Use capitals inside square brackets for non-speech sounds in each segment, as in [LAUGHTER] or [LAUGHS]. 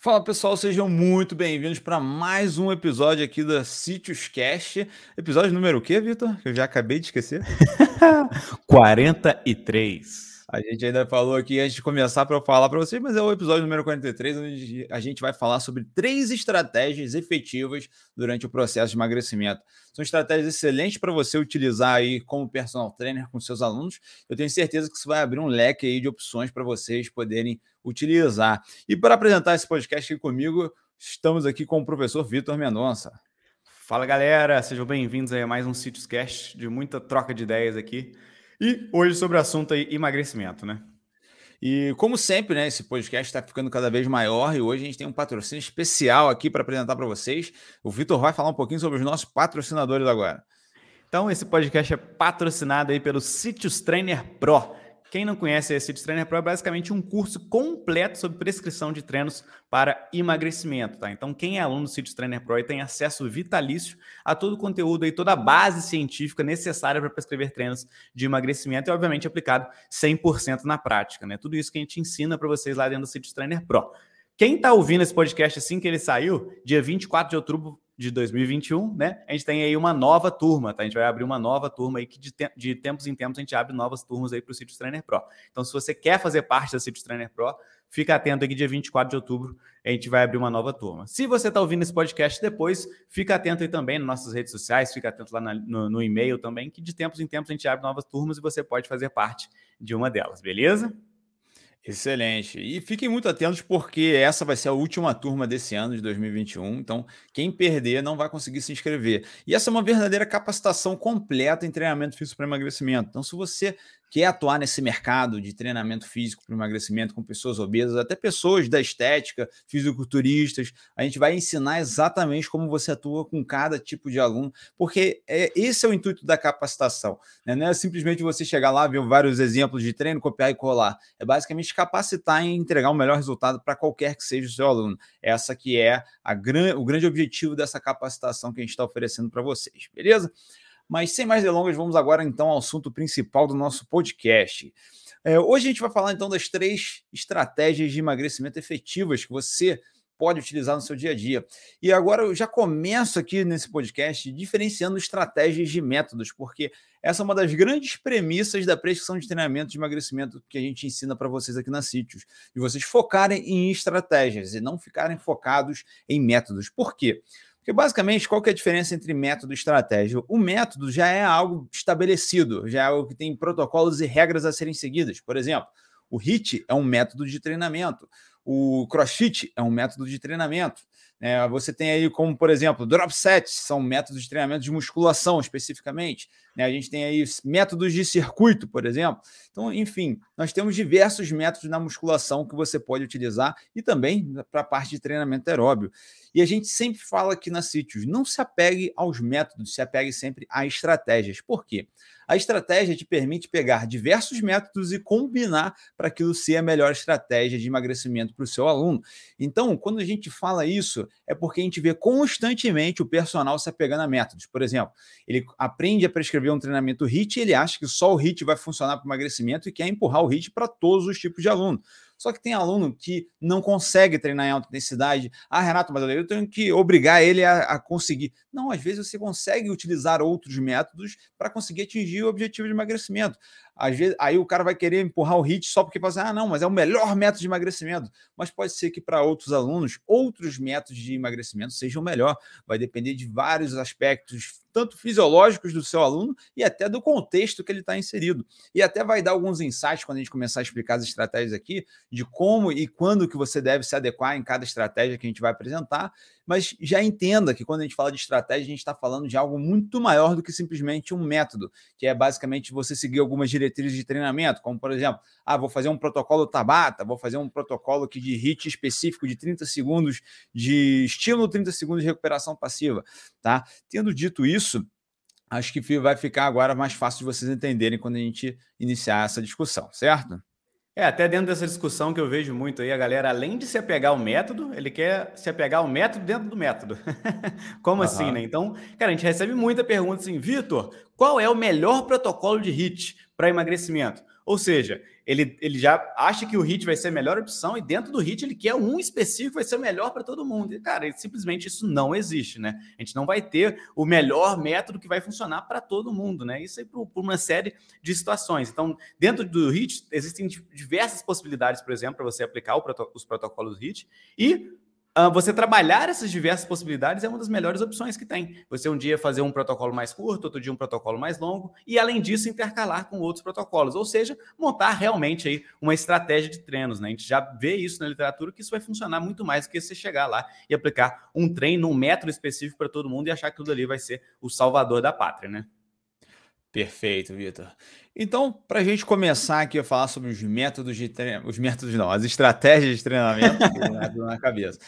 Fala pessoal, sejam muito bem-vindos para mais um episódio aqui da Sítios Cast. Episódio número o quê, Vitor? Eu já acabei de esquecer. [LAUGHS] 43. A gente ainda falou aqui antes de começar para eu falar para vocês, mas é o episódio número 43, onde a gente vai falar sobre três estratégias efetivas durante o processo de emagrecimento. São estratégias excelentes para você utilizar aí como personal trainer com seus alunos. Eu tenho certeza que isso vai abrir um leque aí de opções para vocês poderem utilizar. E para apresentar esse podcast aqui comigo, estamos aqui com o professor Vitor Mendonça. Fala galera, sejam bem-vindos a mais um Sítios Cast de muita troca de ideias aqui. E hoje sobre o assunto aí, emagrecimento, né? E como sempre, né, esse podcast está ficando cada vez maior e hoje a gente tem um patrocínio especial aqui para apresentar para vocês. O Vitor vai falar um pouquinho sobre os nossos patrocinadores agora. Então, esse podcast é patrocinado aí pelo Sítios Trainer Pro. Quem não conhece esse City Trainer Pro é basicamente um curso completo sobre prescrição de treinos para emagrecimento, tá? Então, quem é aluno do City Trainer Pro tem acesso vitalício a todo o conteúdo e toda a base científica necessária para prescrever treinos de emagrecimento e, obviamente, aplicado 100% na prática, né? Tudo isso que a gente ensina para vocês lá dentro do City Trainer Pro. Quem está ouvindo esse podcast assim que ele saiu, dia 24 de outubro, de 2021, né? A gente tem aí uma nova turma, tá? A gente vai abrir uma nova turma aí que de, te de tempos em tempos a gente abre novas turmas aí para o Citrus Trainer Pro. Então, se você quer fazer parte da Citrus Trainer Pro, fica atento aqui dia 24 de outubro, a gente vai abrir uma nova turma. Se você está ouvindo esse podcast depois, fica atento aí também nas nossas redes sociais, fica atento lá na, no, no e-mail também, que de tempos em tempos a gente abre novas turmas e você pode fazer parte de uma delas, beleza? Excelente. E fiquem muito atentos, porque essa vai ser a última turma desse ano de 2021. Então, quem perder não vai conseguir se inscrever. E essa é uma verdadeira capacitação completa em treinamento físico para emagrecimento. Então, se você quer atuar nesse mercado de treinamento físico para emagrecimento com pessoas obesas, até pessoas da estética, fisiculturistas, a gente vai ensinar exatamente como você atua com cada tipo de aluno, porque é, esse é o intuito da capacitação. Né? Não é simplesmente você chegar lá, ver vários exemplos de treino, copiar e colar. É basicamente capacitar e entregar o melhor resultado para qualquer que seja o seu aluno. Essa que é a gran, o grande objetivo dessa capacitação que a gente está oferecendo para vocês, beleza? Mas sem mais delongas, vamos agora então ao assunto principal do nosso podcast. É, hoje a gente vai falar então das três estratégias de emagrecimento efetivas que você pode utilizar no seu dia a dia. E agora eu já começo aqui nesse podcast diferenciando estratégias de métodos, porque essa é uma das grandes premissas da prescrição de treinamento de emagrecimento que a gente ensina para vocês aqui na Sítios, de vocês focarem em estratégias e não ficarem focados em métodos. Por quê? Porque basicamente, qual que é a diferença entre método e estratégia? O método já é algo estabelecido, já é algo que tem protocolos e regras a serem seguidas. Por exemplo, o HIT é um método de treinamento, o CrossFit é um método de treinamento. É, você tem aí como, por exemplo, drop sets, são métodos de treinamento de musculação especificamente. Né? A gente tem aí métodos de circuito, por exemplo. Então, enfim, nós temos diversos métodos na musculação que você pode utilizar e também para a parte de treinamento aeróbio. E a gente sempre fala aqui na Sítios, não se apegue aos métodos, se apegue sempre a estratégias. Por quê? A estratégia te permite pegar diversos métodos e combinar para aquilo ser a melhor estratégia de emagrecimento para o seu aluno. Então, quando a gente fala isso, é porque a gente vê constantemente o personal se apegando a métodos. Por exemplo, ele aprende a prescrever um treinamento HIT ele acha que só o HIT vai funcionar para emagrecimento e quer empurrar o HIT para todos os tipos de aluno. Só que tem aluno que não consegue treinar em alta intensidade. Ah, Renato, mas eu tenho que obrigar ele a, a conseguir. Não, às vezes você consegue utilizar outros métodos para conseguir atingir o objetivo de emagrecimento. Às vezes, aí o cara vai querer empurrar o HIT só porque fala assim, ah, não, mas é o melhor método de emagrecimento. Mas pode ser que para outros alunos, outros métodos de emagrecimento sejam melhor. Vai depender de vários aspectos, tanto fisiológicos do seu aluno e até do contexto que ele está inserido. E até vai dar alguns insights quando a gente começar a explicar as estratégias aqui, de como e quando que você deve se adequar em cada estratégia que a gente vai apresentar mas já entenda que quando a gente fala de estratégia, a gente está falando de algo muito maior do que simplesmente um método, que é basicamente você seguir algumas diretrizes de treinamento, como por exemplo, ah, vou fazer um protocolo Tabata, vou fazer um protocolo aqui de HIT específico de 30 segundos de estímulo, 30 segundos de recuperação passiva, tá? Tendo dito isso, acho que vai ficar agora mais fácil de vocês entenderem quando a gente iniciar essa discussão, certo? É, até dentro dessa discussão que eu vejo muito aí, a galera, além de se apegar ao método, ele quer se apegar ao método dentro do método. [LAUGHS] Como uhum. assim, né? Então, cara, a gente recebe muita pergunta assim, Vitor, qual é o melhor protocolo de HIT para emagrecimento? Ou seja, ele, ele já acha que o HIT vai ser a melhor opção e dentro do HIT ele quer um específico vai ser melhor para todo mundo. E, cara, simplesmente isso não existe, né? A gente não vai ter o melhor método que vai funcionar para todo mundo, né? Isso aí por, por, uma série de situações. Então, dentro do HIT, existem diversas possibilidades, por exemplo, para você aplicar proto os protocolos HIT e você trabalhar essas diversas possibilidades é uma das melhores opções que tem. Você um dia fazer um protocolo mais curto, outro dia um protocolo mais longo, e além disso, intercalar com outros protocolos, ou seja, montar realmente aí uma estratégia de treinos. Né? A gente já vê isso na literatura que isso vai funcionar muito mais do que você chegar lá e aplicar um treino, um método específico para todo mundo e achar que tudo ali vai ser o salvador da pátria, né? Perfeito, Vitor. Então, para a gente começar aqui a falar sobre os métodos de treinamento, os métodos não, as estratégias de treinamento, na cabeça,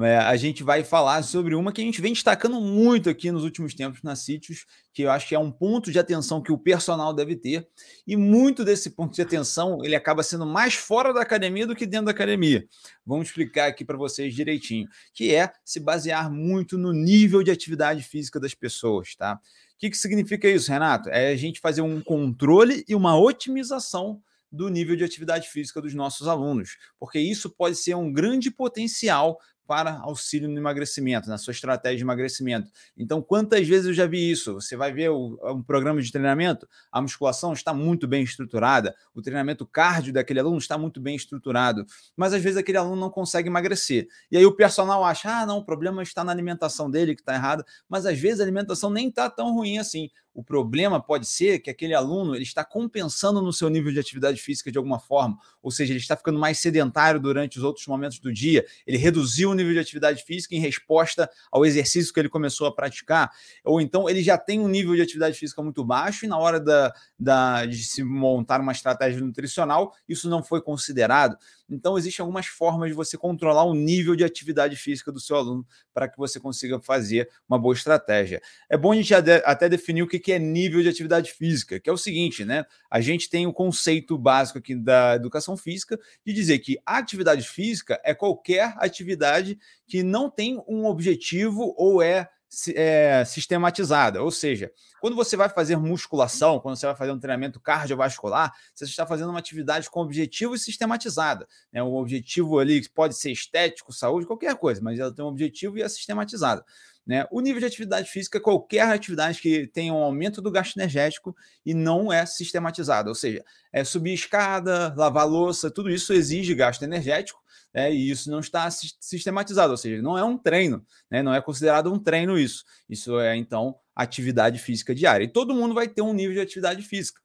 é, a gente vai falar sobre uma que a gente vem destacando muito aqui nos últimos tempos na Sítios, que eu acho que é um ponto de atenção que o personal deve ter, e muito desse ponto de atenção ele acaba sendo mais fora da academia do que dentro da academia. Vamos explicar aqui para vocês direitinho, que é se basear muito no nível de atividade física das pessoas, tá? Que, que significa isso, Renato? É a gente fazer um controle e uma otimização do nível de atividade física dos nossos alunos, porque isso pode ser um grande potencial para auxílio no emagrecimento, na sua estratégia de emagrecimento. Então, quantas vezes eu já vi isso? Você vai ver o, um programa de treinamento, a musculação está muito bem estruturada, o treinamento cardio daquele aluno está muito bem estruturado, mas às vezes aquele aluno não consegue emagrecer. E aí o personal acha, ah, não, o problema está na alimentação dele, que está errada, mas às vezes a alimentação nem está tão ruim assim. O problema pode ser que aquele aluno ele está compensando no seu nível de atividade física de alguma forma, ou seja, ele está ficando mais sedentário durante os outros momentos do dia, ele reduziu o nível de atividade física em resposta ao exercício que ele começou a praticar, ou então ele já tem um nível de atividade física muito baixo e na hora da, da, de se montar uma estratégia nutricional, isso não foi considerado. Então, existem algumas formas de você controlar o nível de atividade física do seu aluno para que você consiga fazer uma boa estratégia. É bom a gente até definir o que é nível de atividade física, que é o seguinte, né? A gente tem o conceito básico aqui da educação física de dizer que a atividade física é qualquer atividade que não tem um objetivo ou é é, sistematizada. Ou seja, quando você vai fazer musculação, quando você vai fazer um treinamento cardiovascular, você está fazendo uma atividade com objetivo e sistematizada. Né? Um objetivo ali pode ser estético, saúde, qualquer coisa, mas ela tem um objetivo e é sistematizada. Né? O nível de atividade física é qualquer atividade que tenha um aumento do gasto energético e não é sistematizada. Ou seja, é subir escada, lavar louça, tudo isso exige gasto energético né, e isso não está sistematizado, ou seja, não é um treino, né, não é considerado um treino isso. Isso é, então, atividade física diária. E todo mundo vai ter um nível de atividade física.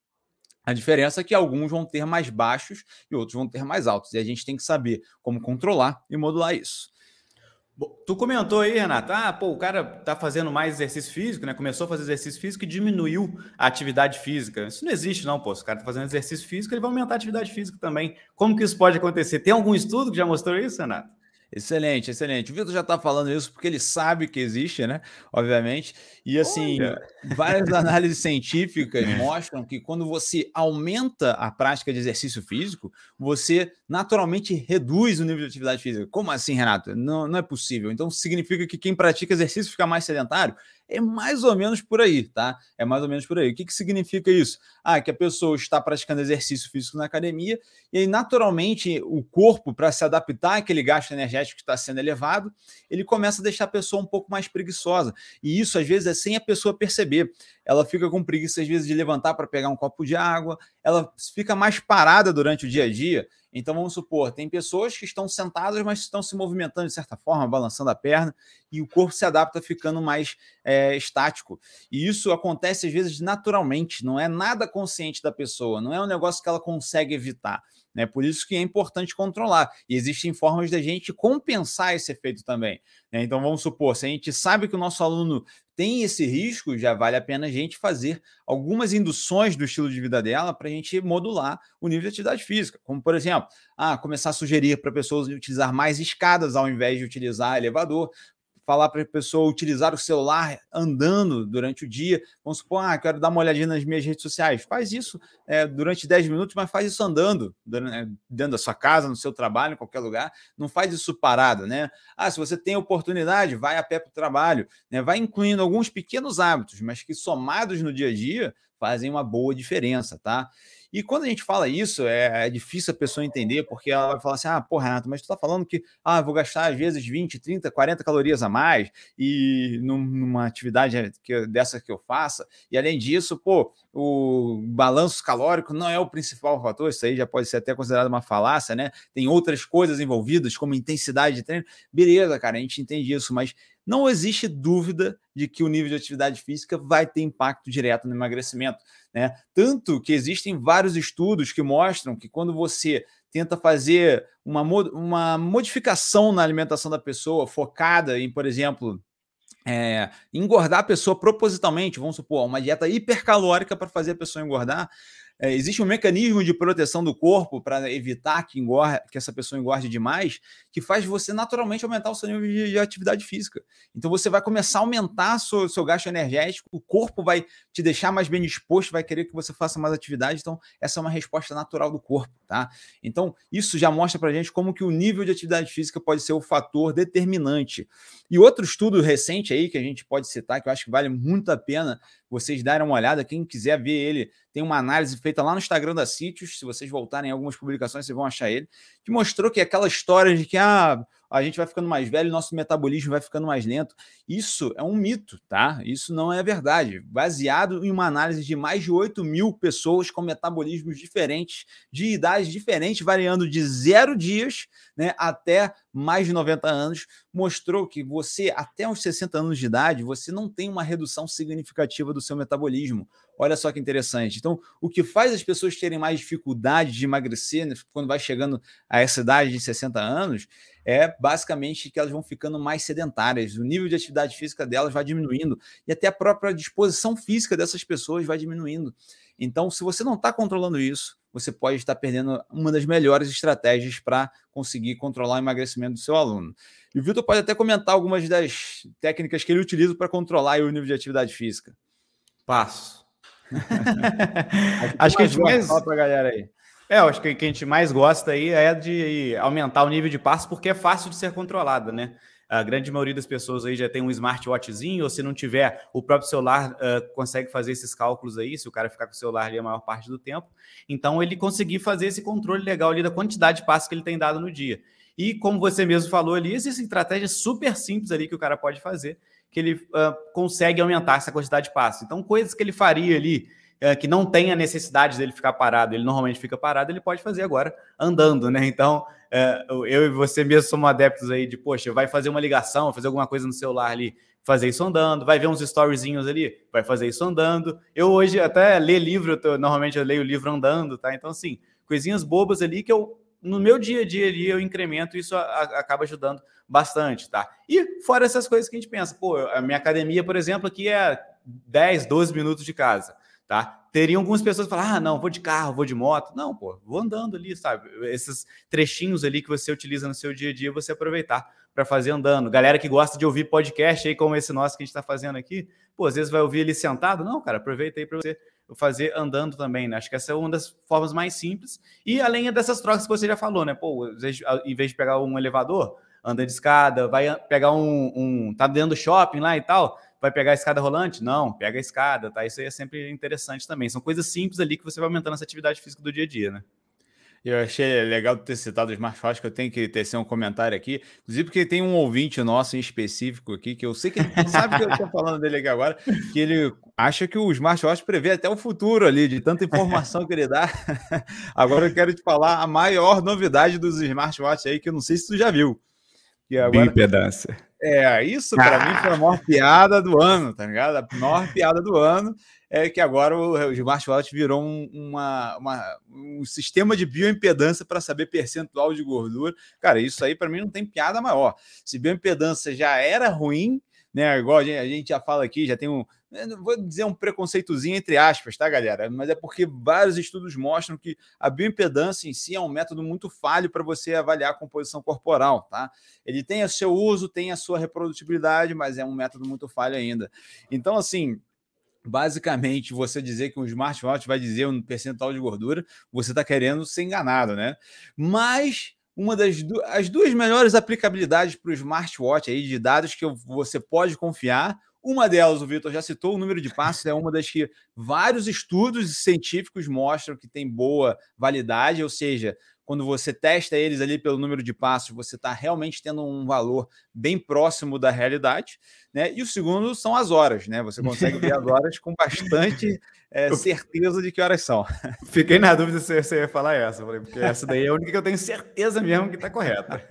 A diferença é que alguns vão ter mais baixos e outros vão ter mais altos. E a gente tem que saber como controlar e modular isso. Tu comentou aí, Renato, ah, pô, o cara tá fazendo mais exercício físico, né? Começou a fazer exercício físico e diminuiu a atividade física. Isso não existe, não, pô. Se o cara tá fazendo exercício físico, ele vai aumentar a atividade física também. Como que isso pode acontecer? Tem algum estudo que já mostrou isso, Renato? Excelente, excelente. O Vitor já está falando isso porque ele sabe que existe, né? Obviamente. E assim, Olha. várias análises científicas [LAUGHS] mostram que quando você aumenta a prática de exercício físico, você naturalmente reduz o nível de atividade física. Como assim, Renato? Não, não é possível. Então significa que quem pratica exercício fica mais sedentário? É mais ou menos por aí, tá? É mais ou menos por aí. O que, que significa isso? Ah, que a pessoa está praticando exercício físico na academia e aí, naturalmente, o corpo, para se adaptar àquele gasto energético que está sendo elevado, ele começa a deixar a pessoa um pouco mais preguiçosa. E isso, às vezes, é sem a pessoa perceber. Ela fica com preguiça, às vezes, de levantar para pegar um copo de água, ela fica mais parada durante o dia a dia então vamos supor, tem pessoas que estão sentadas, mas estão se movimentando de certa forma, balançando a perna, e o corpo se adapta ficando mais é, estático. E isso acontece às vezes naturalmente, não é nada consciente da pessoa, não é um negócio que ela consegue evitar. Né? Por isso que é importante controlar. E existem formas da gente compensar esse efeito também. Né? Então vamos supor, se a gente sabe que o nosso aluno tem esse risco, já vale a pena a gente fazer algumas induções do estilo de vida dela para a gente modular o nível de atividade física. Como, por exemplo, ah, começar a sugerir para pessoas utilizar mais escadas ao invés de utilizar elevador, falar para a pessoa utilizar o celular andando durante o dia. Vamos supor, ah, quero dar uma olhadinha nas minhas redes sociais. Faz isso é, durante 10 minutos, mas faz isso andando, né, dentro da sua casa, no seu trabalho, em qualquer lugar. Não faz isso parado, né? Ah, se você tem oportunidade, vai a pé para o trabalho. Né? Vai incluindo alguns pequenos hábitos, mas que somados no dia a dia fazem uma boa diferença, tá? E quando a gente fala isso, é, é, difícil a pessoa entender, porque ela vai falar assim: ah, pô, Renato, mas tu tá falando que ah, vou gastar às vezes 20, 30, 40 calorias a mais e numa atividade que, dessa que eu faça. E além disso, pô, o balanço calórico não é o principal fator, isso aí já pode ser até considerado uma falácia, né? Tem outras coisas envolvidas, como intensidade de treino. Beleza, cara, a gente entende isso, mas não existe dúvida de que o nível de atividade física vai ter impacto direto no emagrecimento. Né? Tanto que existem vários estudos que mostram que quando você tenta fazer uma, uma modificação na alimentação da pessoa, focada em, por exemplo, é, engordar a pessoa propositalmente, vamos supor, uma dieta hipercalórica para fazer a pessoa engordar, é, existe um mecanismo de proteção do corpo para evitar que, engorre, que essa pessoa engorde demais, que faz você naturalmente aumentar o seu nível de, de atividade física. Então você vai começar a aumentar o seu gasto energético, o corpo vai te deixar mais bem disposto, vai querer que você faça mais atividade. Então, essa é uma resposta natural do corpo, tá? Então, isso já mostra para gente como que o nível de atividade física pode ser o fator determinante. E outro estudo recente aí que a gente pode citar, que eu acho que vale muito a pena vocês darem uma olhada, quem quiser ver ele, tem uma análise feita lá no Instagram da Sítios, se vocês voltarem em algumas publicações, vocês vão achar ele, que mostrou que aquela história de que ah, a gente vai ficando mais velho, nosso metabolismo vai ficando mais lento. Isso é um mito, tá? Isso não é verdade. Baseado em uma análise de mais de 8 mil pessoas com metabolismos diferentes, de idades diferentes, variando de zero dias né, até mais de 90 anos, mostrou que você, até uns 60 anos de idade, você não tem uma redução significativa do seu metabolismo. Olha só que interessante. Então, o que faz as pessoas terem mais dificuldade de emagrecer né, quando vai chegando a essa idade de 60 anos é basicamente que elas vão ficando mais sedentárias, o nível de atividade física delas vai diminuindo e até a própria disposição física dessas pessoas vai diminuindo. Então, se você não está controlando isso, você pode estar perdendo uma das melhores estratégias para conseguir controlar o emagrecimento do seu aluno. E o Vitor pode até comentar algumas das técnicas que ele utiliza para controlar o nível de atividade física. Passo. [LAUGHS] acho que a gente mais fala para galera aí. É, acho que o que a gente mais gosta aí é de aumentar o nível de passo porque é fácil de ser controlado, né? A grande maioria das pessoas aí já tem um smartwatchzinho, ou se não tiver, o próprio celular uh, consegue fazer esses cálculos aí, se o cara ficar com o celular ali a maior parte do tempo. Então, ele conseguir fazer esse controle legal ali da quantidade de passos que ele tem dado no dia. E como você mesmo falou ali, existem estratégias super simples ali que o cara pode fazer, que ele uh, consegue aumentar essa quantidade de passos. Então, coisas que ele faria ali, uh, que não tem a necessidade dele ficar parado, ele normalmente fica parado, ele pode fazer agora andando, né? Então, eu e você mesmo somos adeptos aí de, poxa, vai fazer uma ligação, fazer alguma coisa no celular ali, fazer isso andando, vai ver uns storyzinhos ali, vai fazer isso andando. Eu hoje até ler livro, eu normalmente eu leio livro andando, tá? Então, assim, coisinhas bobas ali que eu no meu dia a dia ali eu incremento, isso a, a, acaba ajudando bastante, tá? E fora essas coisas que a gente pensa, pô, a minha academia, por exemplo, aqui é 10, 12 minutos de casa, tá? Teriam algumas pessoas falam, ah, não, vou de carro, vou de moto. Não, pô, vou andando ali, sabe? Esses trechinhos ali que você utiliza no seu dia a dia, você aproveitar para fazer andando. Galera que gosta de ouvir podcast aí, como esse nosso que a gente está fazendo aqui, pô, às vezes vai ouvir ele sentado. Não, cara, aproveita aí para você fazer andando também, né? Acho que essa é uma das formas mais simples. E além dessas trocas que você já falou, né? Pô, em vez de pegar um elevador, anda de escada, vai pegar um, um tá dentro do shopping lá e tal, vai pegar a escada rolante? Não, pega a escada, tá? Isso aí é sempre interessante também. São coisas simples ali que você vai aumentando essa atividade física do dia a dia, né? Eu achei legal ter citado os smartwatches, que eu tenho que tecer um comentário aqui. Inclusive, porque tem um ouvinte nosso em específico aqui, que eu sei que ele sabe que eu estou falando dele aqui agora, que ele acha que o smartwatch prevê até o futuro ali, de tanta informação que ele dá. [LAUGHS] Agora eu quero te falar a maior novidade dos smartwatches aí, que eu não sei se tu já viu. Que agora... Bipedância. É, isso para ah. mim foi a maior piada do ano, tá ligado? A maior piada do ano é que agora o, smartwatch virou um, uma, uma, um sistema de bioimpedância para saber percentual de gordura. Cara, isso aí para mim não tem piada maior. Se bioimpedância já era ruim, né? Igual a gente, a gente já fala aqui, já tem um, vou dizer um preconceitozinho entre aspas, tá, galera? Mas é porque vários estudos mostram que a bioimpedância em si é um método muito falho para você avaliar a composição corporal, tá? Ele tem o seu uso, tem a sua reprodutibilidade, mas é um método muito falho ainda. Então, assim, basicamente você dizer que um smartwatch vai dizer um percentual de gordura, você está querendo ser enganado, né? Mas uma das du as duas melhores aplicabilidades para o smartwatch aí de dados que você pode confiar, Uma delas, o Vitor já citou, o número de passos é uma das que vários estudos científicos mostram que tem boa validade, ou seja, quando você testa eles ali pelo número de passos, você está realmente tendo um valor bem próximo da realidade. Né? E o segundo são as horas, né? Você consegue ver as [LAUGHS] horas com bastante é, certeza de que horas são. [LAUGHS] Fiquei na dúvida se você ia falar essa, porque essa daí é a única que eu tenho certeza mesmo que está correta.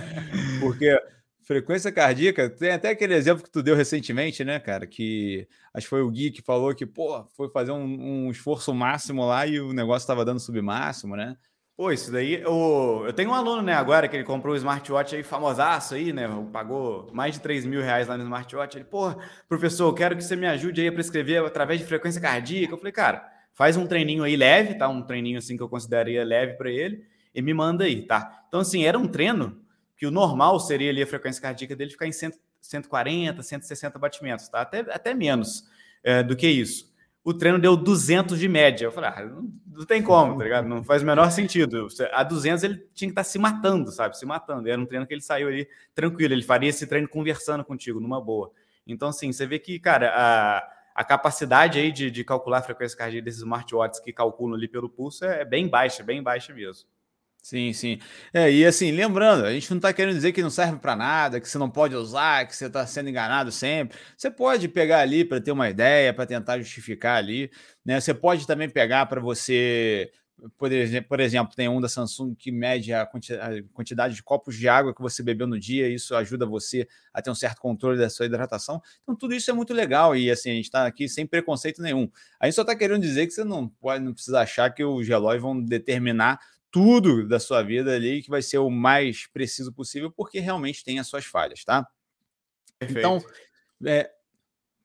[LAUGHS] porque frequência cardíaca, tem até aquele exemplo que tu deu recentemente, né, cara? Que acho que foi o Gui que falou que, pô, foi fazer um, um esforço máximo lá e o negócio estava dando submáximo, né? Pô, isso daí, eu, eu tenho um aluno, né, agora que ele comprou o smartwatch aí, famosaço aí, né, pagou mais de 3 mil reais lá no smartwatch. Ele, pô, professor, eu quero que você me ajude aí a prescrever através de frequência cardíaca. Eu falei, cara, faz um treininho aí leve, tá? Um treininho assim que eu consideraria leve para ele e me manda aí, tá? Então, assim, era um treino que o normal seria ali a frequência cardíaca dele ficar em 100, 140, 160 batimentos, tá? Até, até menos é, do que isso o treino deu 200 de média. Eu falei, ah, não, não, tem como, tá ligado? Não faz o menor sentido. A 200 ele tinha que estar tá se matando, sabe? Se matando. E era um treino que ele saiu ali tranquilo. Ele faria esse treino conversando contigo, numa boa. Então, assim, você vê que, cara, a, a capacidade aí de, de calcular a frequência cardíaca desses smartwatches que calculam ali pelo pulso é, é bem baixa, bem baixa mesmo. Sim, sim. É, e assim, lembrando, a gente não está querendo dizer que não serve para nada, que você não pode usar, que você está sendo enganado sempre. Você pode pegar ali para ter uma ideia, para tentar justificar ali. Né? Você pode também pegar para você. Por exemplo, por exemplo, tem um da Samsung que mede a quantidade de copos de água que você bebeu no dia, isso ajuda você a ter um certo controle da sua hidratação. Então, tudo isso é muito legal e assim, a gente está aqui sem preconceito nenhum. A gente só está querendo dizer que você não pode, não precisa achar que os relógios vão determinar tudo da sua vida ali, que vai ser o mais preciso possível, porque realmente tem as suas falhas, tá? Perfeito. Então, é,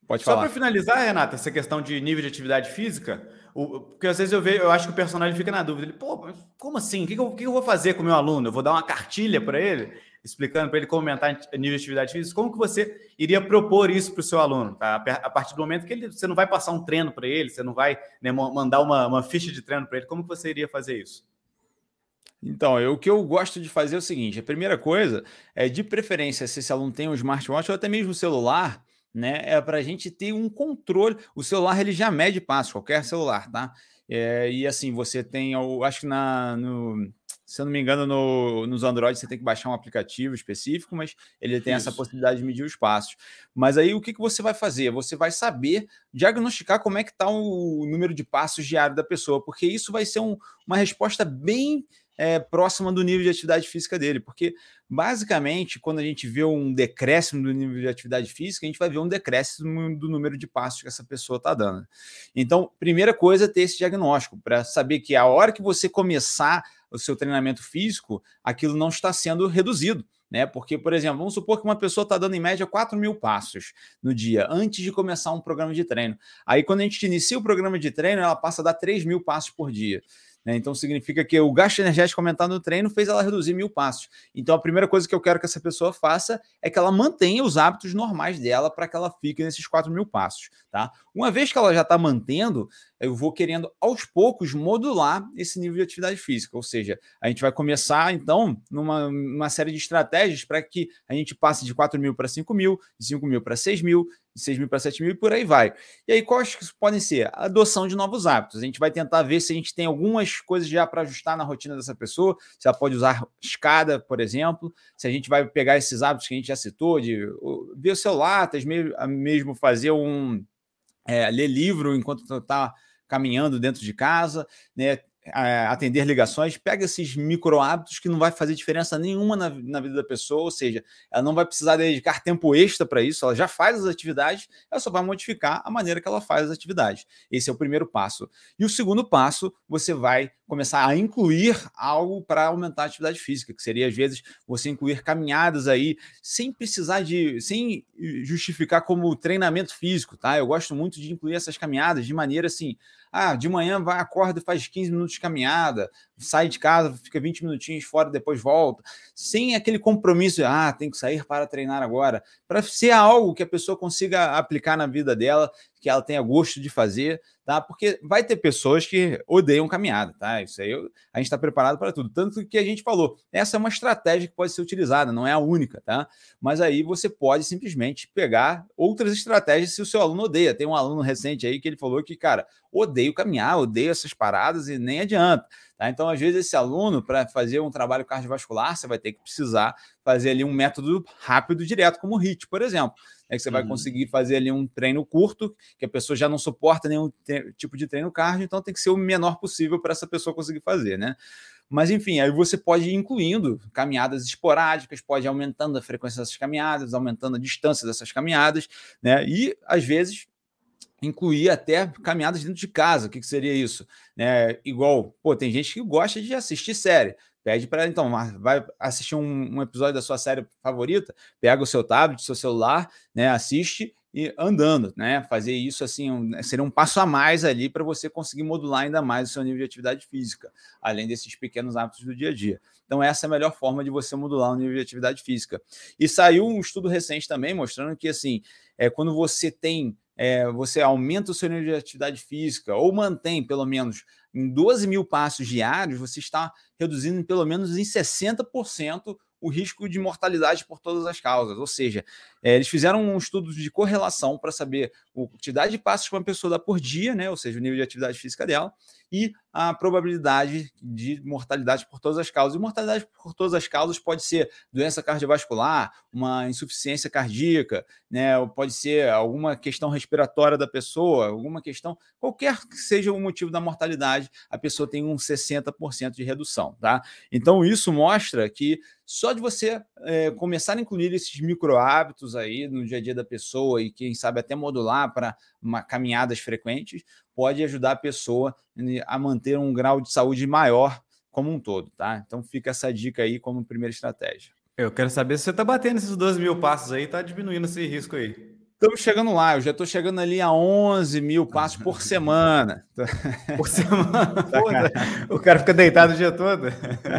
pode falar. Só para finalizar, Renata, essa questão de nível de atividade física, o, porque às vezes eu vejo, eu acho que o personagem fica na dúvida. Ele, pô, como assim? O que, que, eu, que eu vou fazer com o meu aluno? Eu vou dar uma cartilha para ele, explicando para ele como aumentar nível de atividade física? Como que você iria propor isso para o seu aluno? Tá? A partir do momento que ele, você não vai passar um treino para ele, você não vai né, mandar uma, uma ficha de treino para ele, como que você iria fazer isso? Então, eu, o que eu gosto de fazer é o seguinte: a primeira coisa é, de preferência, se esse aluno tem um smartwatch ou até mesmo um celular, né? É para a gente ter um controle. O celular ele já mede passo, qualquer celular, tá? É, e assim, você tem, eu acho que na, no, se eu não me engano, no, nos Android você tem que baixar um aplicativo específico, mas ele tem Isso. essa possibilidade de medir os passos. Mas aí o que, que você vai fazer? Você vai saber diagnosticar como é que está o número de passos diário da pessoa, porque isso vai ser um, uma resposta bem é, próxima do nível de atividade física dele, porque basicamente, quando a gente vê um decréscimo do nível de atividade física, a gente vai ver um decréscimo do número de passos que essa pessoa está dando. Então, primeira coisa é ter esse diagnóstico, para saber que a hora que você começar o seu treinamento físico, aquilo não está sendo reduzido. Né? Porque, por exemplo, vamos supor que uma pessoa está dando em média 4 mil passos no dia, antes de começar um programa de treino. Aí, quando a gente inicia o programa de treino, ela passa a dar 3 mil passos por dia. Né? Então significa que o gasto energético aumentado no treino fez ela reduzir mil passos. Então a primeira coisa que eu quero que essa pessoa faça é que ela mantenha os hábitos normais dela para que ela fique nesses 4 mil passos. Tá? Uma vez que ela já está mantendo, eu vou querendo aos poucos modular esse nível de atividade física. Ou seja, a gente vai começar então numa uma série de estratégias para que a gente passe de 4 mil para 5 mil, de 5 mil para 6 mil, de 6 mil para 7 mil e por aí vai. E aí, quais que podem ser? A adoção de novos hábitos. A gente vai tentar ver se a gente tem algumas coisas já para ajustar na rotina dessa pessoa, se ela pode usar escada, por exemplo, se a gente vai pegar esses hábitos que a gente já citou, de ver o celular, mesmo fazer um. É, ler livro enquanto está caminhando dentro de casa, né? Atender ligações, pega esses micro hábitos que não vai fazer diferença nenhuma na, na, vida da pessoa, ou seja, ela não vai precisar dedicar tempo extra para isso, ela já faz as atividades, ela só vai modificar a maneira que ela faz as atividades. Esse é o primeiro passo. E o segundo passo, você vai começar a incluir algo para aumentar a atividade física, que seria às vezes você incluir caminhadas aí sem precisar de, sem justificar como treinamento físico, tá? Eu gosto muito de incluir essas caminhadas de maneira assim, ah, de manhã vai, acorda e faz 15 minutos caminhada, sai de casa, fica 20 minutinhos fora, depois volta, sem aquele compromisso, ah, tem que sair para treinar agora, para ser algo que a pessoa consiga aplicar na vida dela, que ela tenha gosto de fazer, tá? Porque vai ter pessoas que odeiam caminhada, tá? Isso aí a gente está preparado para tudo. Tanto que a gente falou, essa é uma estratégia que pode ser utilizada, não é a única, tá? Mas aí você pode simplesmente pegar outras estratégias se o seu aluno odeia. Tem um aluno recente aí que ele falou que, cara, odeio caminhar, odeio essas paradas e nem adianta. Tá? Então, às vezes, esse aluno, para fazer um trabalho cardiovascular, você vai ter que precisar fazer ali um método rápido direto, como o HIT, por exemplo. É que você uhum. vai conseguir fazer ali um treino curto, que a pessoa já não suporta nenhum tipo de treino cardio, então tem que ser o menor possível para essa pessoa conseguir fazer, né? Mas enfim, aí você pode ir incluindo caminhadas esporádicas, pode ir aumentando a frequência dessas caminhadas, aumentando a distância dessas caminhadas, né? E às vezes incluir até caminhadas dentro de casa. O que, que seria isso? Né? Igual, pô, tem gente que gosta de assistir série. Pede para então, vai assistir um, um, episódio da sua série favorita, pega o seu tablet, seu celular, né? Assiste e andando, né? Fazer isso assim um, seria um passo a mais ali para você conseguir modular ainda mais o seu nível de atividade física, além desses pequenos hábitos do dia a dia. Então, essa é a melhor forma de você modular o nível de atividade física. E saiu um estudo recente também mostrando que assim, é, quando você tem é, você aumenta o seu nível de atividade física ou mantém pelo menos em 12 mil passos diários, você está reduzindo pelo menos em 60% o risco de mortalidade por todas as causas. Ou seja, é, eles fizeram um estudo de correlação para saber a quantidade de passos que uma pessoa dá por dia, né? Ou seja, o nível de atividade física dela, e a probabilidade de mortalidade por todas as causas. E mortalidade por todas as causas pode ser doença cardiovascular, uma insuficiência cardíaca, né? Ou pode ser alguma questão respiratória da pessoa, alguma questão, qualquer que seja o motivo da mortalidade, a pessoa tem um 60% de redução, tá? Então, isso mostra que só de você é, começar a incluir esses micro hábitos aí no dia a dia da pessoa e quem sabe até modular para caminhadas frequentes, pode ajudar a pessoa a manter um grau de saúde maior como um todo, tá? Então fica essa dica aí como primeira estratégia. Eu quero saber se você está batendo esses 12 mil passos aí, está diminuindo esse risco aí. Estamos chegando lá, eu já estou chegando ali a 11 mil passos por [LAUGHS] semana. Por semana? [LAUGHS] Porra, o cara fica deitado o dia todo?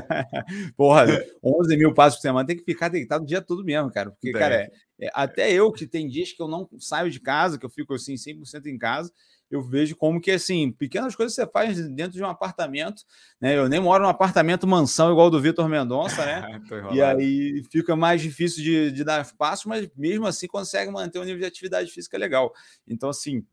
[LAUGHS] Porra, 11 mil passos por semana tem que ficar deitado o dia todo mesmo, cara. Porque, cara, é, é, até eu que tem dias que eu não saio de casa, que eu fico assim 100% em casa, eu vejo como que, assim, pequenas coisas você faz dentro de um apartamento, né? Eu nem moro num apartamento mansão igual do Vitor Mendonça, né? [LAUGHS] e aí fica mais difícil de, de dar espaço, mas mesmo assim consegue manter um nível de atividade física legal. Então, assim,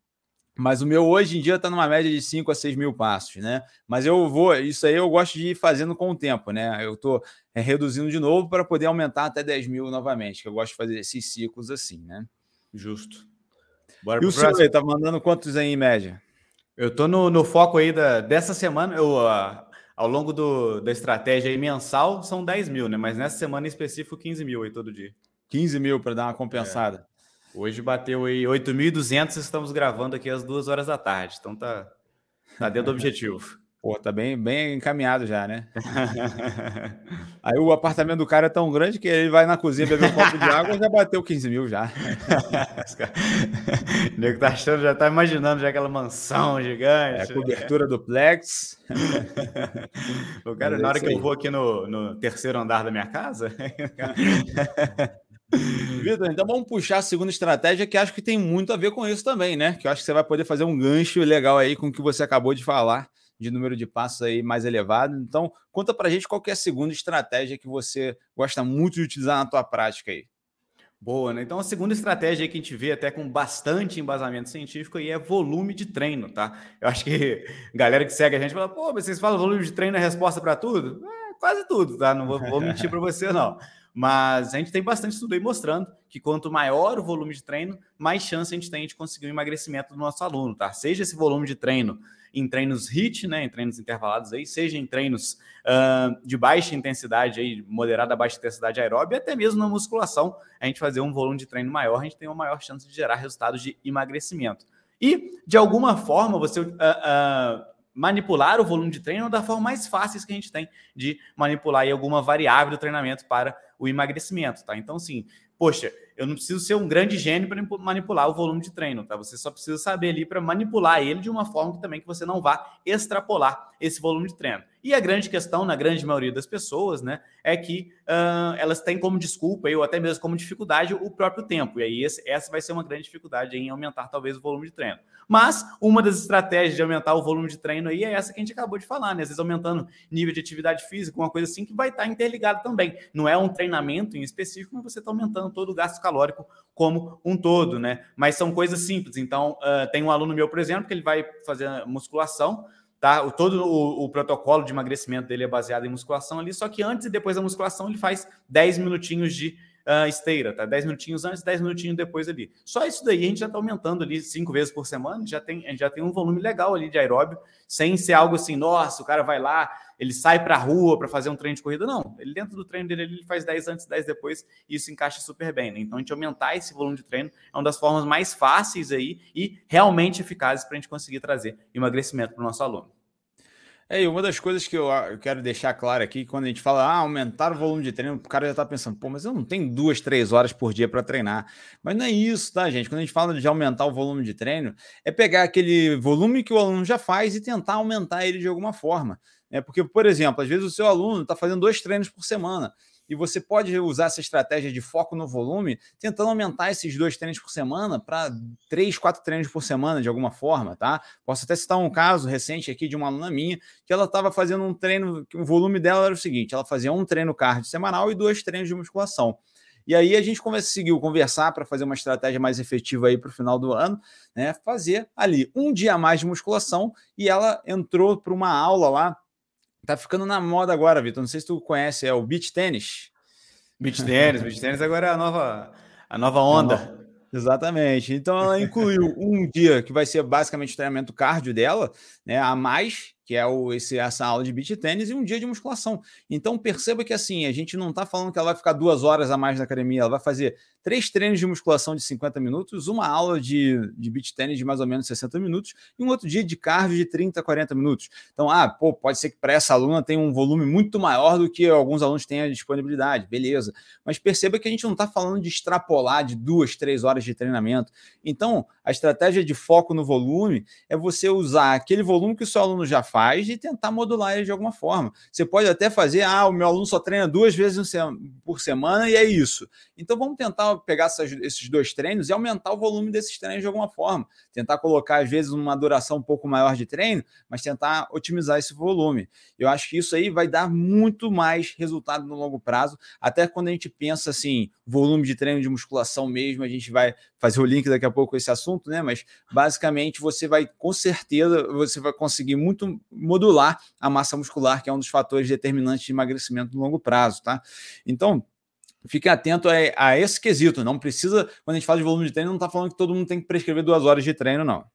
mas o meu hoje em dia está numa média de 5 a 6 mil passos, né? Mas eu vou, isso aí eu gosto de ir fazendo com o tempo, né? Eu estou é, reduzindo de novo para poder aumentar até 10 mil novamente, que eu gosto de fazer esses ciclos assim, né? Justo. Bora e o senhor aí, tá mandando quantos aí em média? Eu tô no, no foco aí da, dessa semana, eu, uh, ao longo do, da estratégia aí mensal, são 10 mil, né? Mas nessa semana em específico, 15 mil aí todo dia. 15 mil para dar uma compensada. É. Hoje bateu aí 8.200, estamos gravando aqui às duas horas da tarde, então tá, tá dentro do objetivo. [LAUGHS] Pô, tá bem, bem encaminhado já, né? [LAUGHS] Aí o apartamento do cara é tão grande que ele vai na cozinha beber um copo de água e já bateu 15 mil já. [LAUGHS] o nego tá achando, já tá imaginando já aquela mansão gigante. É, cobertura do Plex. o cara, Mas na hora que eu vou aqui no, no terceiro andar da minha casa. [LAUGHS] Vitor, então vamos puxar a segunda estratégia que acho que tem muito a ver com isso também, né? Que eu acho que você vai poder fazer um gancho legal aí com o que você acabou de falar de número de passos aí mais elevado. Então, conta para a gente qual é a segunda estratégia que você gosta muito de utilizar na tua prática aí. Boa, né? Então a segunda estratégia que a gente vê até com bastante embasamento científico aí é volume de treino, tá? Eu acho que [LAUGHS] galera que segue a gente fala, pô, mas vocês falam volume de treino é resposta para tudo? É, quase tudo, tá? Não vou, vou mentir para você, não. Mas a gente tem bastante estudo aí mostrando que quanto maior o volume de treino, mais chance a gente tem de conseguir um emagrecimento do nosso aluno, tá? Seja esse volume de treino em treinos HIT, né, em treinos intervalados aí, seja em treinos uh, de baixa intensidade aí, moderada a baixa intensidade aeróbica, até mesmo na musculação, a gente fazer um volume de treino maior, a gente tem uma maior chance de gerar resultados de emagrecimento. E, de alguma forma, você uh, uh, manipular o volume de treino é da forma mais fácil que a gente tem de manipular aí alguma variável do treinamento para o emagrecimento, tá? Então, assim, poxa, eu não preciso ser um grande gênio para manipular o volume de treino, tá? Você só precisa saber ali para manipular ele de uma forma que também que você não vá extrapolar esse volume de treino. E a grande questão, na grande maioria das pessoas, né, é que uh, elas têm como desculpa, ou até mesmo como dificuldade, o próprio tempo. E aí esse, essa vai ser uma grande dificuldade em aumentar talvez o volume de treino. Mas uma das estratégias de aumentar o volume de treino aí é essa que a gente acabou de falar, né? Às vezes aumentando nível de atividade física, uma coisa assim que vai estar interligado também. Não é um treinamento em específico, mas você está aumentando todo o gasto calórico como um todo, né? Mas são coisas simples. Então, uh, tem um aluno meu, por exemplo, que ele vai fazer musculação, tá? O, todo o, o, protocolo de emagrecimento dele é baseado em musculação ali, só que antes e depois da musculação ele faz 10 minutinhos de uh, esteira, tá? 10 minutinhos antes, 10 minutinhos depois ali. Só isso daí a gente já está aumentando ali cinco vezes por semana, já tem, já tem um volume legal ali de aeróbio, sem ser algo assim, nossa, o cara vai lá, ele sai para a rua para fazer um treino de corrida. Não, ele dentro do treino dele ele faz 10 antes, 10 depois, e isso encaixa super bem. Né? Então, a gente aumentar esse volume de treino é uma das formas mais fáceis aí e realmente eficazes para a gente conseguir trazer emagrecimento para o nosso aluno. É, e uma das coisas que eu, eu quero deixar claro aqui, quando a gente fala ah, aumentar o volume de treino, o cara já está pensando, pô, mas eu não tenho duas, três horas por dia para treinar. Mas não é isso, tá, gente? Quando a gente fala de aumentar o volume de treino, é pegar aquele volume que o aluno já faz e tentar aumentar ele de alguma forma. É porque, por exemplo, às vezes o seu aluno está fazendo dois treinos por semana e você pode usar essa estratégia de foco no volume, tentando aumentar esses dois treinos por semana para três, quatro treinos por semana, de alguma forma, tá? Posso até citar um caso recente aqui de uma aluna minha, que ela estava fazendo um treino, que o volume dela era o seguinte: ela fazia um treino cardio semanal e dois treinos de musculação. E aí a gente conseguiu conversar para fazer uma estratégia mais efetiva aí para o final do ano, né? Fazer ali um dia mais de musculação e ela entrou para uma aula lá Tá ficando na moda agora, Vitor. Não sei se tu conhece, é o beach tênis. Beach tênis, beach tênis agora é a nova, a nova onda. Exatamente. Então ela incluiu um dia que vai ser basicamente o treinamento cardio dela, né? A mais que é o, esse, essa aula de beach tênis, e um dia de musculação. Então perceba que assim, a gente não está falando que ela vai ficar duas horas a mais na academia, ela vai fazer três treinos de musculação de 50 minutos, uma aula de, de beach tênis de mais ou menos 60 minutos, e um outro dia de cardio de 30 a 40 minutos. Então, ah, pô, pode ser que para essa aluna tenha um volume muito maior do que alguns alunos têm a disponibilidade, beleza. Mas perceba que a gente não está falando de extrapolar de duas, três horas de treinamento. Então, a estratégia de foco no volume é você usar aquele volume que o seu aluno já faz e tentar modular ele de alguma forma. Você pode até fazer, ah, o meu aluno só treina duas vezes por semana e é isso. Então vamos tentar pegar essas, esses dois treinos e aumentar o volume desses treinos de alguma forma. Tentar colocar, às vezes, uma duração um pouco maior de treino, mas tentar otimizar esse volume. Eu acho que isso aí vai dar muito mais resultado no longo prazo. Até quando a gente pensa assim, volume de treino de musculação mesmo, a gente vai fazer o link daqui a pouco com esse assunto, né? Mas basicamente você vai, com certeza, você vai conseguir muito modular a massa muscular, que é um dos fatores determinantes de emagrecimento no longo prazo, tá? Então, fique atento a, esse quesito. Não precisa, quando a gente fala de volume de treino, não está falando que todo mundo tem que prescrever duas horas de treino, não.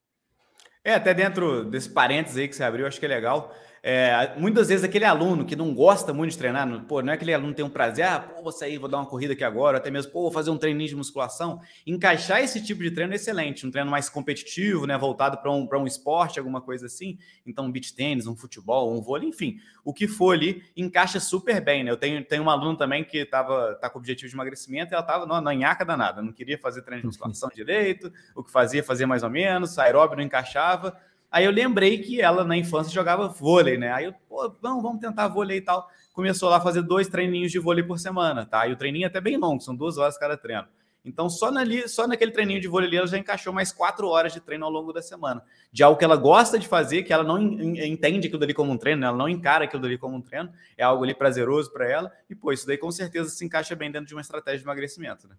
É, até dentro desse parênteses aí que você abriu, acho que é legal. É, muitas vezes aquele aluno que não gosta muito de treinar, não, pô, não é aquele aluno que tem um prazer, ah, pô, vou sair, vou dar uma corrida aqui agora, até mesmo, pô, vou fazer um treininho de musculação. Encaixar esse tipo de treino é excelente, um treino mais competitivo, né, voltado para um, um esporte, alguma coisa assim. Então, um beach tênis, um futebol, um vôlei, enfim, o que for ali encaixa super bem, né? Eu tenho, tenho uma aluna também que tava, tá com objetivo de emagrecimento e ela tava na nhaca danada, não queria fazer treino de [LAUGHS] musculação direito, o que fazia, fazia mais ou menos, aeróbio não encaixava. Aí eu lembrei que ela na infância jogava vôlei, né? Aí eu, pô, vamos, vamos tentar vôlei e tal. Começou lá a fazer dois treininhos de vôlei por semana, tá? E o treininho é até bem longo, são duas horas cada treino. Então, só, nali, só naquele treininho de vôlei ela já encaixou mais quatro horas de treino ao longo da semana. De algo que ela gosta de fazer, que ela não entende aquilo dali como um treino, né? ela não encara aquilo dali como um treino, é algo ali prazeroso para ela. E, pô, isso daí com certeza se encaixa bem dentro de uma estratégia de emagrecimento, né?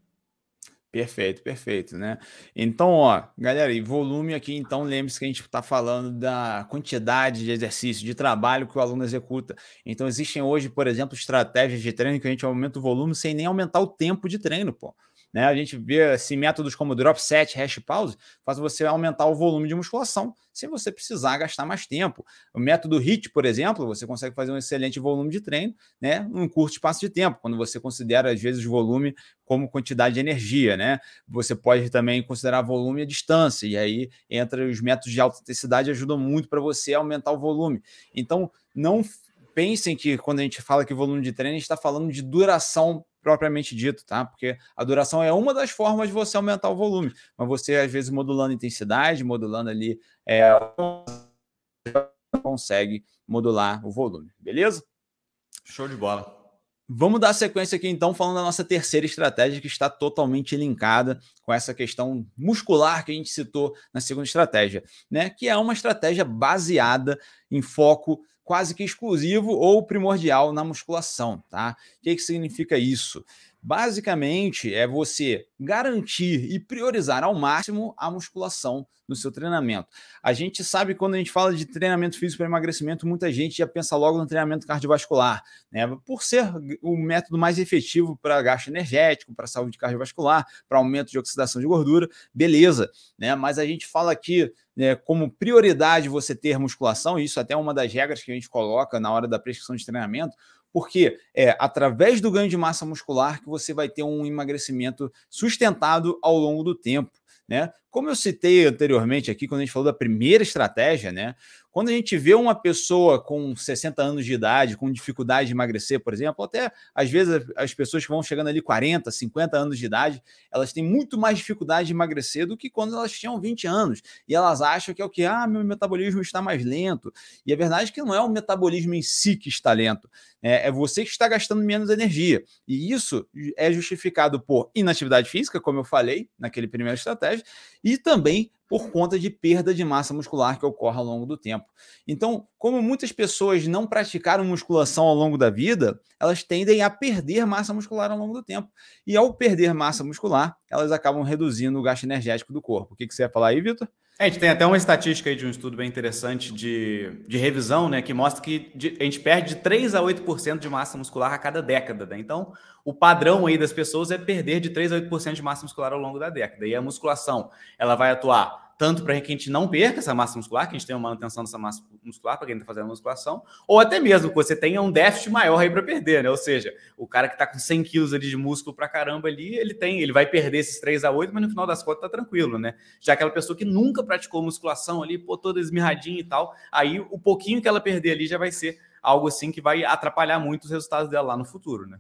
Perfeito, perfeito, né? Então, ó, galera, e volume aqui, então, lembre-se que a gente está falando da quantidade de exercício, de trabalho que o aluno executa. Então, existem hoje, por exemplo, estratégias de treino que a gente aumenta o volume sem nem aumentar o tempo de treino, pô. Né? A gente vê assim, métodos como drop set, hash pause, faz você aumentar o volume de musculação sem você precisar gastar mais tempo. O método HIT, por exemplo, você consegue fazer um excelente volume de treino né, num curto espaço de tempo, quando você considera, às vezes, volume como quantidade de energia. Né? Você pode também considerar volume a distância, e aí entra os métodos de alta intensidade ajudam muito para você aumentar o volume. Então, não pensem que quando a gente fala que volume de treino, a gente está falando de duração propriamente dito, tá? Porque a duração é uma das formas de você aumentar o volume, mas você às vezes modulando intensidade, modulando ali, é, consegue modular o volume, beleza? Show de bola. Vamos dar sequência aqui então, falando da nossa terceira estratégia, que está totalmente linkada com essa questão muscular que a gente citou na segunda estratégia, né? Que é uma estratégia baseada em foco quase que exclusivo ou primordial na musculação, tá? O que, que significa isso? Basicamente, é você garantir e priorizar ao máximo a musculação no seu treinamento. A gente sabe quando a gente fala de treinamento físico para emagrecimento, muita gente já pensa logo no treinamento cardiovascular, né? Por ser o método mais efetivo para gasto energético, para saúde cardiovascular, para aumento de oxidação de gordura, beleza, né? Mas a gente fala aqui né, como prioridade você ter musculação, e isso até é uma das regras que a gente coloca na hora da prescrição de treinamento, porque é através do ganho de massa muscular que você vai ter um emagrecimento sustentado ao longo do tempo. Né? Como eu citei anteriormente aqui, quando a gente falou da primeira estratégia, né? Quando a gente vê uma pessoa com 60 anos de idade, com dificuldade de emagrecer, por exemplo, até às vezes as pessoas que vão chegando ali 40, 50 anos de idade, elas têm muito mais dificuldade de emagrecer do que quando elas tinham 20 anos. E elas acham que é o que? Ah, meu metabolismo está mais lento. E a verdade é que não é o metabolismo em si que está lento, é, é você que está gastando menos energia. E isso é justificado por inatividade física, como eu falei naquele primeiro estratégia, e também por conta de perda de massa muscular que ocorre ao longo do tempo. Então, como muitas pessoas não praticaram musculação ao longo da vida, elas tendem a perder massa muscular ao longo do tempo. E ao perder massa muscular, elas acabam reduzindo o gasto energético do corpo. O que, que você ia falar aí, Vitor? É, a gente tem até uma estatística aí de um estudo bem interessante de, de revisão, né, que mostra que de, a gente perde de 3 a 8% de massa muscular a cada década, né? Então, o padrão aí das pessoas é perder de 3 a 8% de massa muscular ao longo da década. E a musculação, ela vai atuar tanto para que a gente não perca essa massa muscular, que a gente tenha uma manutenção dessa massa muscular para quem está fazendo musculação, ou até mesmo que você tenha um déficit maior aí para perder, né? Ou seja, o cara que está com 100 quilos ali de músculo para caramba ali, ele tem, ele vai perder esses 3 a 8, mas no final das contas tá tranquilo, né? Já aquela pessoa que nunca praticou musculação ali, pô, toda esmirradinha e tal, aí o pouquinho que ela perder ali já vai ser algo assim que vai atrapalhar muito os resultados dela lá no futuro, né?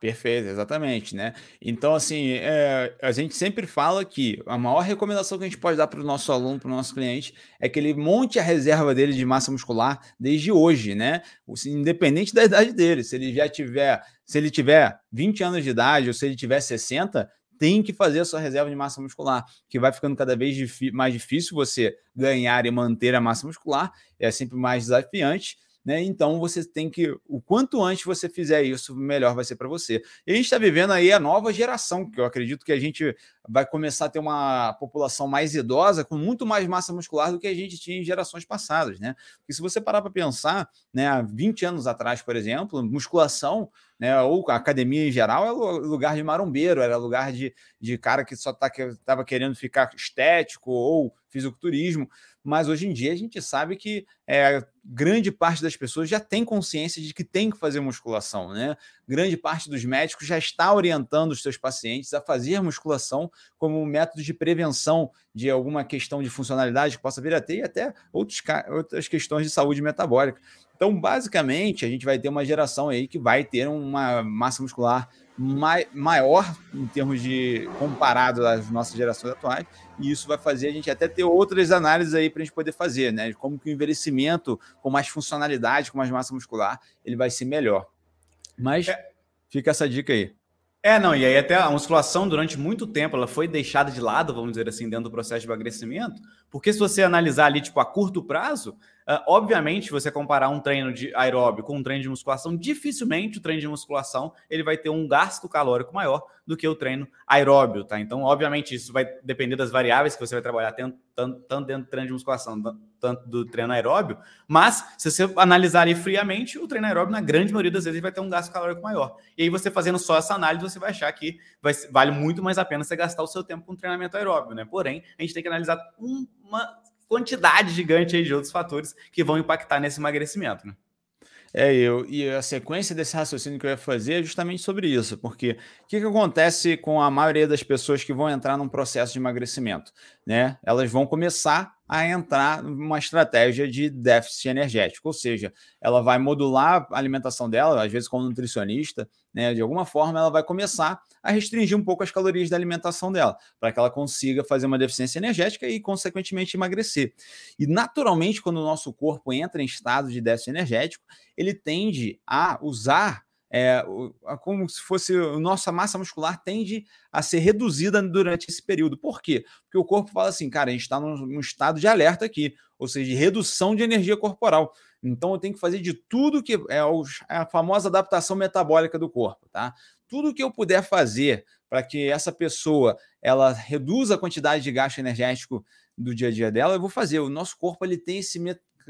Perfeito, exatamente, né? Então, assim, é, a gente sempre fala que a maior recomendação que a gente pode dar para o nosso aluno, para o nosso cliente, é que ele monte a reserva dele de massa muscular desde hoje, né? Independente da [LAUGHS] idade dele. Se ele já tiver, se ele tiver 20 anos de idade ou se ele tiver 60, tem que fazer a sua reserva de massa muscular, que vai ficando cada vez mais difícil você ganhar e manter a massa muscular, é sempre mais desafiante. Né? Então você tem que, o quanto antes você fizer isso, melhor vai ser para você. E a gente está vivendo aí a nova geração, que eu acredito que a gente vai começar a ter uma população mais idosa, com muito mais massa muscular do que a gente tinha em gerações passadas, né? Porque se você parar para pensar, né, há 20 anos atrás, por exemplo, musculação né, ou a academia em geral, era lugar de marombeiro, era lugar de, de cara que só estava tá, que, querendo ficar estético ou fisiculturismo mas hoje em dia a gente sabe que é, grande parte das pessoas já tem consciência de que tem que fazer musculação, né? Grande parte dos médicos já está orientando os seus pacientes a fazer musculação como um método de prevenção de alguma questão de funcionalidade que possa vir a ter e até outros, outras questões de saúde metabólica. Então, basicamente, a gente vai ter uma geração aí que vai ter uma massa muscular mai, maior em termos de comparado às nossas gerações atuais, e isso vai fazer a gente até ter outras análises aí para a gente poder fazer, né? Como que o envelhecimento com mais funcionalidade, com mais massa muscular, ele vai ser melhor. Mas é. fica essa dica aí. É, não, e aí até a musculação durante muito tempo ela foi deixada de lado, vamos dizer assim, dentro do processo de emagrecimento, porque se você analisar ali, tipo, a curto prazo, Uh, obviamente, você comparar um treino de aeróbio com um treino de musculação, dificilmente o treino de musculação ele vai ter um gasto calórico maior do que o treino aeróbio, tá? Então, obviamente, isso vai depender das variáveis que você vai trabalhar tanto, tanto dentro do treino de musculação, tanto do treino aeróbio, mas se você analisar ali friamente, o treino aeróbio, na grande maioria das vezes, vai ter um gasto calórico maior. E aí, você fazendo só essa análise, você vai achar que vai, vale muito mais a pena você gastar o seu tempo com treinamento aeróbio, né? Porém, a gente tem que analisar uma quantidade gigante de outros fatores que vão impactar nesse emagrecimento, né? É, eu, e a sequência desse raciocínio que eu ia fazer é justamente sobre isso, porque o que, que acontece com a maioria das pessoas que vão entrar num processo de emagrecimento? Né? Elas vão começar a entrar numa estratégia de déficit energético, ou seja, ela vai modular a alimentação dela, às vezes como nutricionista, né, de alguma forma ela vai começar a restringir um pouco as calorias da alimentação dela, para que ela consiga fazer uma deficiência energética e, consequentemente, emagrecer. E, naturalmente, quando o nosso corpo entra em estado de déficit energético, ele tende a usar é, como se fosse a nossa massa muscular tende a ser reduzida durante esse período. Por quê? Porque o corpo fala assim, cara, a gente está num, num, estado de alerta aqui, ou seja, de redução de energia corporal. Então eu tenho que fazer de tudo que é, é a famosa adaptação metabólica do corpo, tá? Tudo que eu puder fazer para que essa pessoa ela reduza a quantidade de gasto energético do dia a dia dela, eu vou fazer. O nosso corpo ele tem esse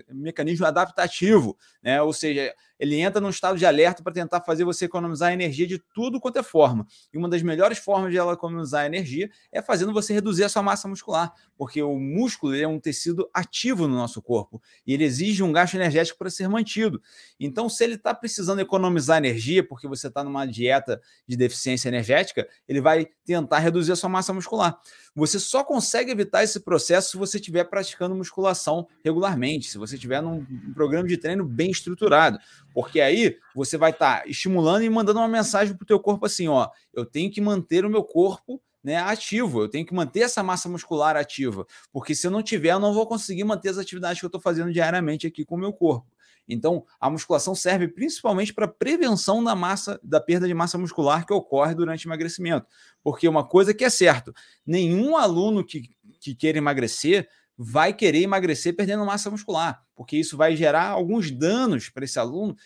mecanismo adaptativo, né? Ou seja, ele entra num estado de alerta para tentar fazer você economizar energia de tudo quanto é forma. E uma das melhores formas de ela economizar energia é fazendo você reduzir a sua massa muscular, porque o músculo é um tecido ativo no nosso corpo e ele exige um gasto energético para ser mantido. Então, se ele está precisando economizar energia porque você está numa dieta de deficiência energética, ele vai tentar reduzir a sua massa muscular. Você só consegue evitar esse processo se você estiver praticando musculação regularmente, se você estiver num programa de treino bem estruturado. Porque aí você vai estar tá estimulando e mandando uma mensagem para o teu corpo assim, ó, eu tenho que manter o meu corpo né, ativo, eu tenho que manter essa massa muscular ativa, porque se eu não tiver, eu não vou conseguir manter as atividades que eu estou fazendo diariamente aqui com o meu corpo. Então, a musculação serve principalmente para prevenção da massa, da perda de massa muscular que ocorre durante o emagrecimento. Porque uma coisa que é certo, nenhum aluno que, que queira emagrecer vai querer emagrecer perdendo massa muscular, porque isso vai gerar alguns danos para esse aluno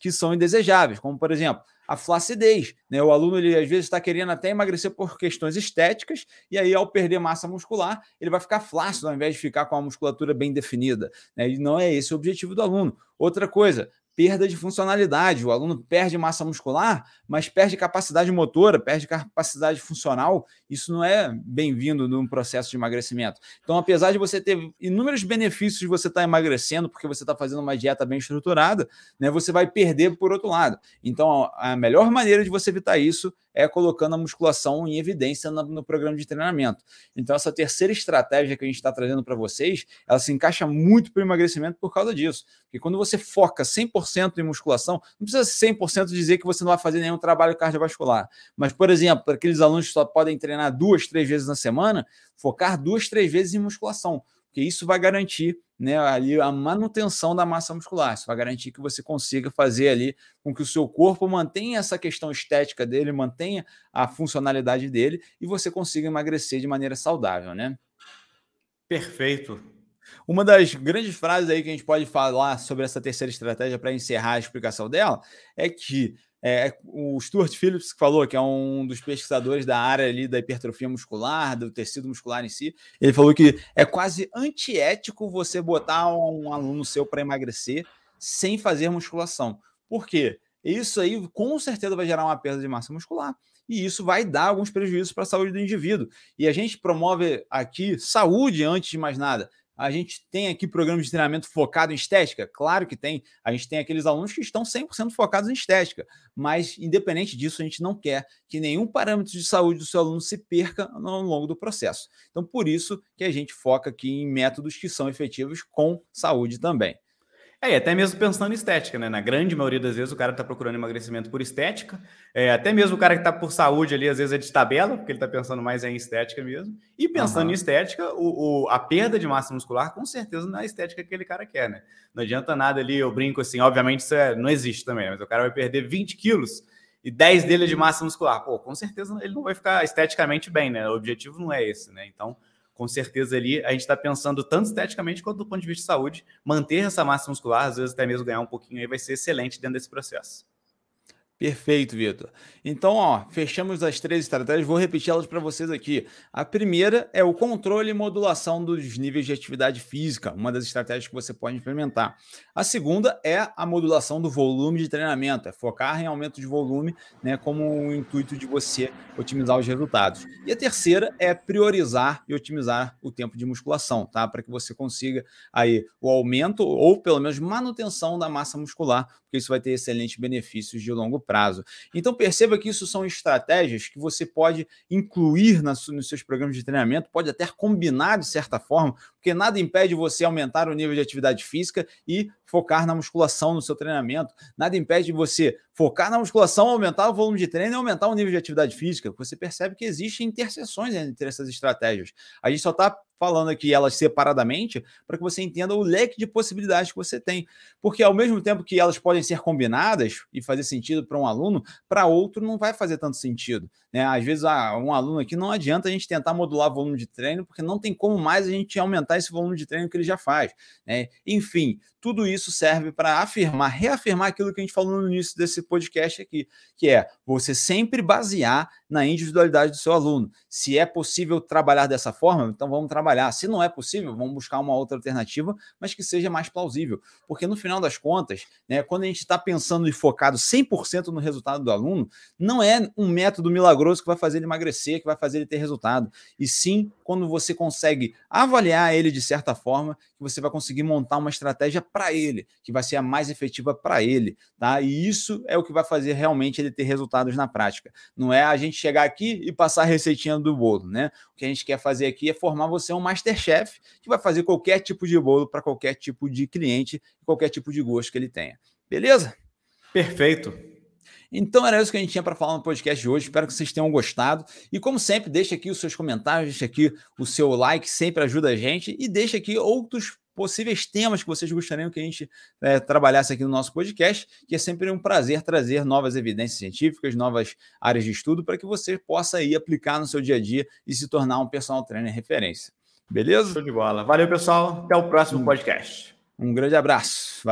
que são indesejáveis, como por exemplo, a flacidez. Né? O aluno ele às vezes está querendo até emagrecer por questões estéticas, e aí ao perder massa muscular, ele vai ficar flácido ao invés de ficar com a musculatura bem definida. Né? E não é esse o objetivo do aluno. Outra coisa, perda de funcionalidade. O aluno perde massa muscular, mas perde capacidade motora, perde capacidade funcional. Isso não é bem-vindo num processo de emagrecimento. Então, apesar de você ter inúmeros benefícios de você estar tá emagrecendo, porque você está fazendo uma dieta bem estruturada, né, você vai perder por outro lado. Então, a melhor maneira de você evitar isso é colocando a musculação em evidência no, no programa de treinamento. Então, essa terceira estratégia que a gente está trazendo para vocês, ela se encaixa muito para o emagrecimento por causa disso. Porque quando você foca 100% em musculação, não precisa ser 100% dizer que você não vai fazer nenhum trabalho cardiovascular. Mas, por exemplo, para aqueles alunos que só podem treinar duas, três vezes na semana, focar duas, três vezes em musculação porque isso vai garantir né, ali a manutenção da massa muscular. Isso vai garantir que você consiga fazer ali com que o seu corpo mantenha essa questão estética dele, mantenha a funcionalidade dele e você consiga emagrecer de maneira saudável, né? Perfeito. Uma das grandes frases aí que a gente pode falar sobre essa terceira estratégia para encerrar a explicação dela é que é, o Stuart Phillips que falou, que é um dos pesquisadores da área ali da hipertrofia muscular, do tecido muscular em si, ele falou que é quase antiético você botar um aluno seu para emagrecer sem fazer musculação. Por quê? Isso aí com certeza vai gerar uma perda de massa muscular e isso vai dar alguns prejuízos para a saúde do indivíduo. E a gente promove aqui saúde antes de mais nada. A gente tem aqui programas de treinamento focado em estética? Claro que tem. A gente tem aqueles alunos que estão 100% focados em estética, mas independente disso, a gente não quer que nenhum parâmetro de saúde do seu aluno se perca ao longo do processo. Então, por isso que a gente foca aqui em métodos que são efetivos com saúde também. É, até mesmo pensando em estética, né? Na grande maioria das vezes o cara está procurando emagrecimento por estética, é, até mesmo o cara que está por saúde ali, às vezes é de tabela, porque ele está pensando mais em estética mesmo. E pensando uhum. em estética, o, o, a perda de massa muscular, com certeza, não é a estética que aquele cara quer, né? Não adianta nada ali, eu brinco assim, obviamente isso é, não existe também, mas o cara vai perder 20 quilos e 10 dele é de massa muscular. Pô, com certeza ele não vai ficar esteticamente bem, né? O objetivo não é esse, né? Então com certeza ali a gente está pensando tanto esteticamente quanto do ponto de vista de saúde, manter essa massa muscular, às vezes até mesmo ganhar um pouquinho aí vai ser excelente dentro desse processo. Perfeito, Vitor. Então, ó, fechamos as três estratégias, vou repetir elas para vocês aqui. A primeira é o controle e modulação dos níveis de atividade física, uma das estratégias que você pode implementar. A segunda é a modulação do volume de treinamento, é focar em aumento de volume, né, como o intuito de você otimizar os resultados. E a terceira é priorizar e otimizar o tempo de musculação, tá? Para que você consiga aí o aumento ou pelo menos manutenção da massa muscular, porque isso vai ter excelentes benefícios de longo prazo. Então perceba que isso são estratégias que você pode incluir nos seus programas de treinamento, pode até combinar de certa forma, porque nada impede você aumentar o nível de atividade física e focar na musculação no seu treinamento. Nada impede você focar na musculação, aumentar o volume de treino e aumentar o nível de atividade física. Você percebe que existem interseções entre essas estratégias. A gente só está falando aqui elas separadamente para que você entenda o leque de possibilidades que você tem. Porque ao mesmo tempo que elas podem ser combinadas e fazer sentido para um aluno, para outro não vai fazer tanto sentido. Né? Às vezes, ah, um aluno aqui não adianta a gente tentar modular o volume de treino, porque não tem como mais a gente aumentar esse volume de treino que ele já faz. Né? Enfim, tudo isso serve para afirmar, reafirmar aquilo que a gente falou no início desse podcast aqui, que é você sempre basear na individualidade do seu aluno. Se é possível trabalhar dessa forma, então vamos trabalhar. Se não é possível, vamos buscar uma outra alternativa, mas que seja mais plausível. Porque no final das contas, né, quando a gente está pensando e focado 100% no resultado do aluno, não é um método milagroso que vai fazer ele emagrecer, que vai fazer ele ter resultado. E sim, quando você consegue avaliar ele de certa forma, que você vai conseguir montar uma estratégia para ele, que vai ser a mais efetiva para ele, tá? E isso é o que vai fazer realmente ele ter resultados na prática. Não é a gente chegar aqui e passar a receitinha do bolo, né? O que a gente quer fazer aqui é formar você um masterchef que vai fazer qualquer tipo de bolo para qualquer tipo de cliente, qualquer tipo de gosto que ele tenha. Beleza? Perfeito. Então era isso que a gente tinha para falar no podcast de hoje. Espero que vocês tenham gostado. E como sempre, deixa aqui os seus comentários, deixa aqui o seu like, sempre ajuda a gente. E deixa aqui outros possíveis temas que vocês gostariam que a gente é, trabalhasse aqui no nosso podcast, que é sempre um prazer trazer novas evidências científicas, novas áreas de estudo, para que você possa ir aplicar no seu dia a dia e se tornar um personal trainer referência. Beleza? Show de bola. Valeu, pessoal. Até o próximo podcast. Um grande abraço. Valeu.